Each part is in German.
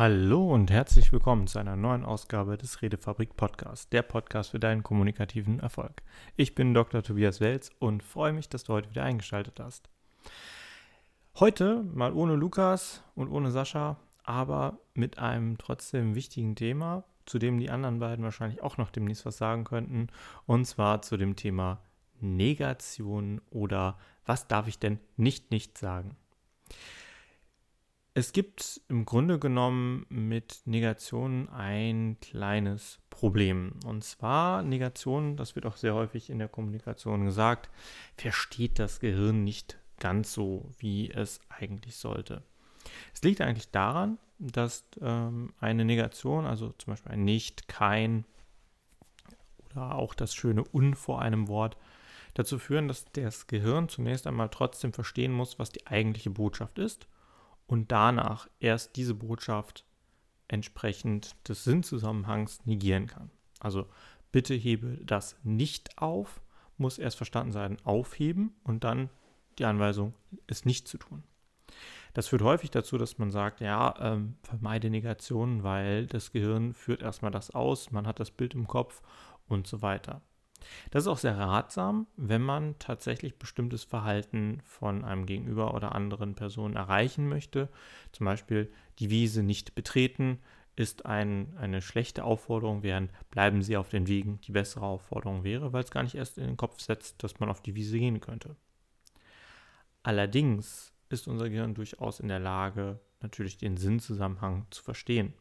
Hallo und herzlich willkommen zu einer neuen Ausgabe des Redefabrik Podcasts, der Podcast für deinen kommunikativen Erfolg. Ich bin Dr. Tobias Welz und freue mich, dass du heute wieder eingeschaltet hast. Heute mal ohne Lukas und ohne Sascha, aber mit einem trotzdem wichtigen Thema, zu dem die anderen beiden wahrscheinlich auch noch demnächst was sagen könnten, und zwar zu dem Thema Negation oder was darf ich denn nicht nicht sagen. Es gibt im Grunde genommen mit Negationen ein kleines Problem. Und zwar Negation, das wird auch sehr häufig in der Kommunikation gesagt, versteht das Gehirn nicht ganz so, wie es eigentlich sollte. Es liegt eigentlich daran, dass ähm, eine Negation, also zum Beispiel ein Nicht, kein oder auch das schöne Un vor einem Wort, dazu führen, dass das Gehirn zunächst einmal trotzdem verstehen muss, was die eigentliche Botschaft ist und danach erst diese Botschaft entsprechend des Sinnzusammenhangs negieren kann. Also bitte hebe das nicht auf, muss erst verstanden sein, aufheben und dann die Anweisung, es nicht zu tun. Das führt häufig dazu, dass man sagt, ja, ähm, vermeide Negationen, weil das Gehirn führt erstmal das aus, man hat das Bild im Kopf und so weiter. Das ist auch sehr ratsam, wenn man tatsächlich bestimmtes Verhalten von einem Gegenüber oder anderen Personen erreichen möchte. Zum Beispiel die Wiese nicht betreten ist ein, eine schlechte Aufforderung, während bleiben Sie auf den Wegen die bessere Aufforderung wäre, weil es gar nicht erst in den Kopf setzt, dass man auf die Wiese gehen könnte. Allerdings ist unser Gehirn durchaus in der Lage, natürlich den Sinnzusammenhang zu verstehen.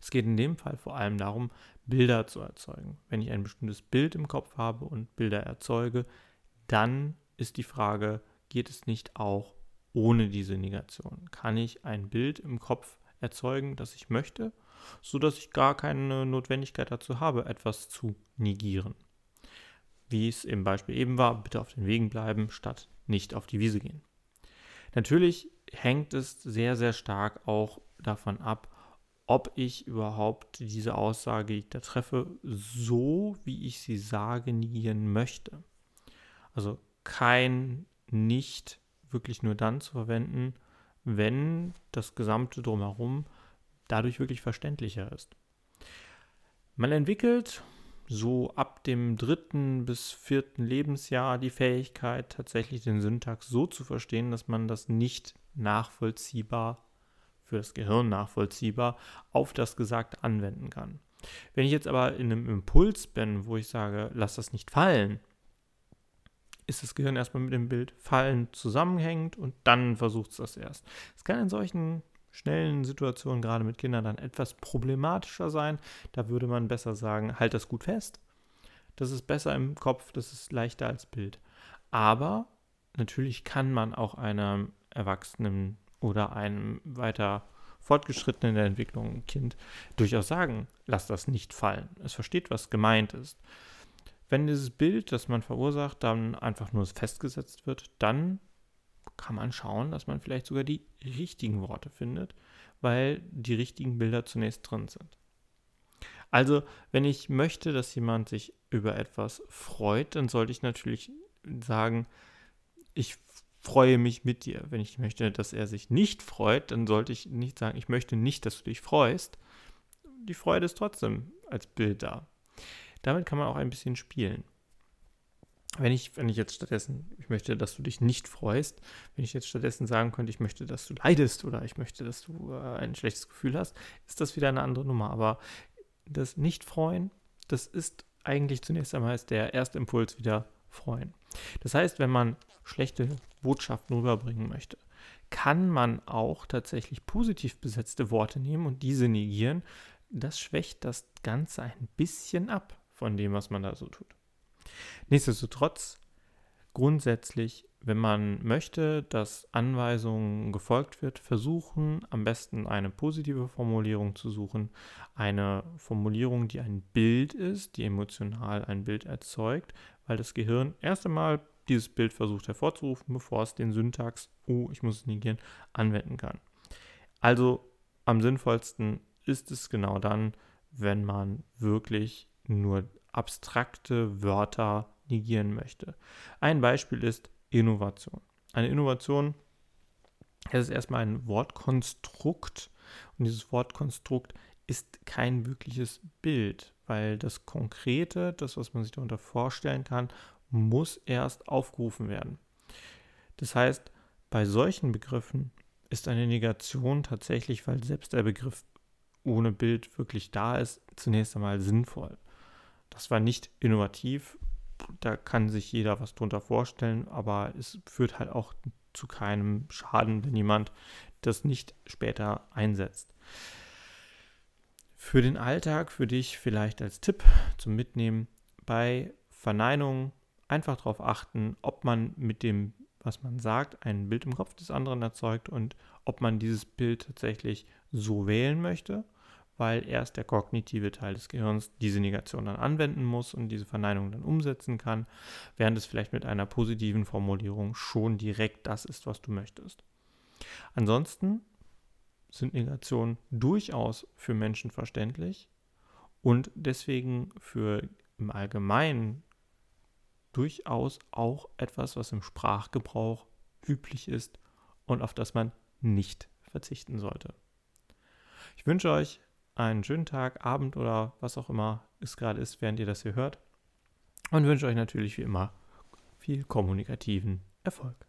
Es geht in dem Fall vor allem darum, Bilder zu erzeugen. Wenn ich ein bestimmtes Bild im Kopf habe und Bilder erzeuge, dann ist die Frage, geht es nicht auch ohne diese Negation? Kann ich ein Bild im Kopf erzeugen, das ich möchte, sodass ich gar keine Notwendigkeit dazu habe, etwas zu negieren? Wie es im Beispiel eben war, bitte auf den Wegen bleiben, statt nicht auf die Wiese gehen. Natürlich hängt es sehr, sehr stark auch davon ab, ob ich überhaupt diese Aussage, die ich da treffe, so wie ich sie sage, negieren möchte. Also kein nicht wirklich nur dann zu verwenden, wenn das gesamte drumherum dadurch wirklich verständlicher ist. Man entwickelt so ab dem dritten bis vierten Lebensjahr die Fähigkeit, tatsächlich den Syntax so zu verstehen, dass man das nicht nachvollziehbar für das Gehirn nachvollziehbar auf das Gesagte anwenden kann. Wenn ich jetzt aber in einem Impuls bin, wo ich sage, lass das nicht fallen, ist das Gehirn erstmal mit dem Bild fallen zusammenhängend und dann versucht es das erst. Es kann in solchen schnellen Situationen, gerade mit Kindern, dann etwas problematischer sein. Da würde man besser sagen, halt das gut fest. Das ist besser im Kopf, das ist leichter als Bild. Aber natürlich kann man auch einem Erwachsenen oder einem weiter fortgeschrittenen in der Entwicklung Kind durchaus sagen, lass das nicht fallen. Es versteht, was gemeint ist. Wenn dieses Bild, das man verursacht, dann einfach nur festgesetzt wird, dann kann man schauen, dass man vielleicht sogar die richtigen Worte findet, weil die richtigen Bilder zunächst drin sind. Also, wenn ich möchte, dass jemand sich über etwas freut, dann sollte ich natürlich sagen, ich freue mich mit dir. Wenn ich möchte, dass er sich nicht freut, dann sollte ich nicht sagen, ich möchte nicht, dass du dich freust. Die Freude ist trotzdem als Bild da. Damit kann man auch ein bisschen spielen. Wenn ich, wenn ich jetzt stattdessen, ich möchte, dass du dich nicht freust, wenn ich jetzt stattdessen sagen könnte, ich möchte, dass du leidest oder ich möchte, dass du äh, ein schlechtes Gefühl hast, ist das wieder eine andere Nummer. Aber das Nicht-Freuen, das ist eigentlich zunächst einmal der erste Impuls wieder freuen. Das heißt, wenn man schlechte Botschaften rüberbringen möchte, kann man auch tatsächlich positiv besetzte Worte nehmen und diese negieren. Das schwächt das Ganze ein bisschen ab von dem, was man da so tut. Nichtsdestotrotz, grundsätzlich, wenn man möchte, dass Anweisungen gefolgt wird, versuchen am besten eine positive Formulierung zu suchen. Eine Formulierung, die ein Bild ist, die emotional ein Bild erzeugt, weil das Gehirn erst einmal dieses Bild versucht hervorzurufen, bevor es den Syntax, oh, ich muss es negieren, anwenden kann. Also am sinnvollsten ist es genau dann, wenn man wirklich nur abstrakte Wörter negieren möchte. Ein Beispiel ist Innovation. Eine Innovation ist erstmal ein Wortkonstrukt, Und dieses Wortkonstrukt ist kein wirkliches Bild, weil das Konkrete, das, was man sich darunter vorstellen kann, muss erst aufgerufen werden. Das heißt, bei solchen Begriffen ist eine Negation tatsächlich, weil selbst der Begriff ohne Bild wirklich da ist, zunächst einmal sinnvoll. Das war nicht innovativ, da kann sich jeder was drunter vorstellen, aber es führt halt auch zu keinem Schaden, wenn jemand das nicht später einsetzt. Für den Alltag, für dich vielleicht als Tipp zum Mitnehmen, bei Verneinungen einfach darauf achten, ob man mit dem was man sagt, ein Bild im Kopf des anderen erzeugt und ob man dieses Bild tatsächlich so wählen möchte, weil erst der kognitive Teil des Gehirns diese Negation dann anwenden muss und diese Verneinung dann umsetzen kann, während es vielleicht mit einer positiven Formulierung schon direkt das ist, was du möchtest. Ansonsten sind Negationen durchaus für Menschen verständlich und deswegen für im Allgemeinen durchaus auch etwas, was im Sprachgebrauch üblich ist und auf das man nicht verzichten sollte. Ich wünsche euch einen schönen Tag, Abend oder was auch immer es gerade ist, während ihr das hier hört. Und wünsche euch natürlich wie immer viel kommunikativen Erfolg.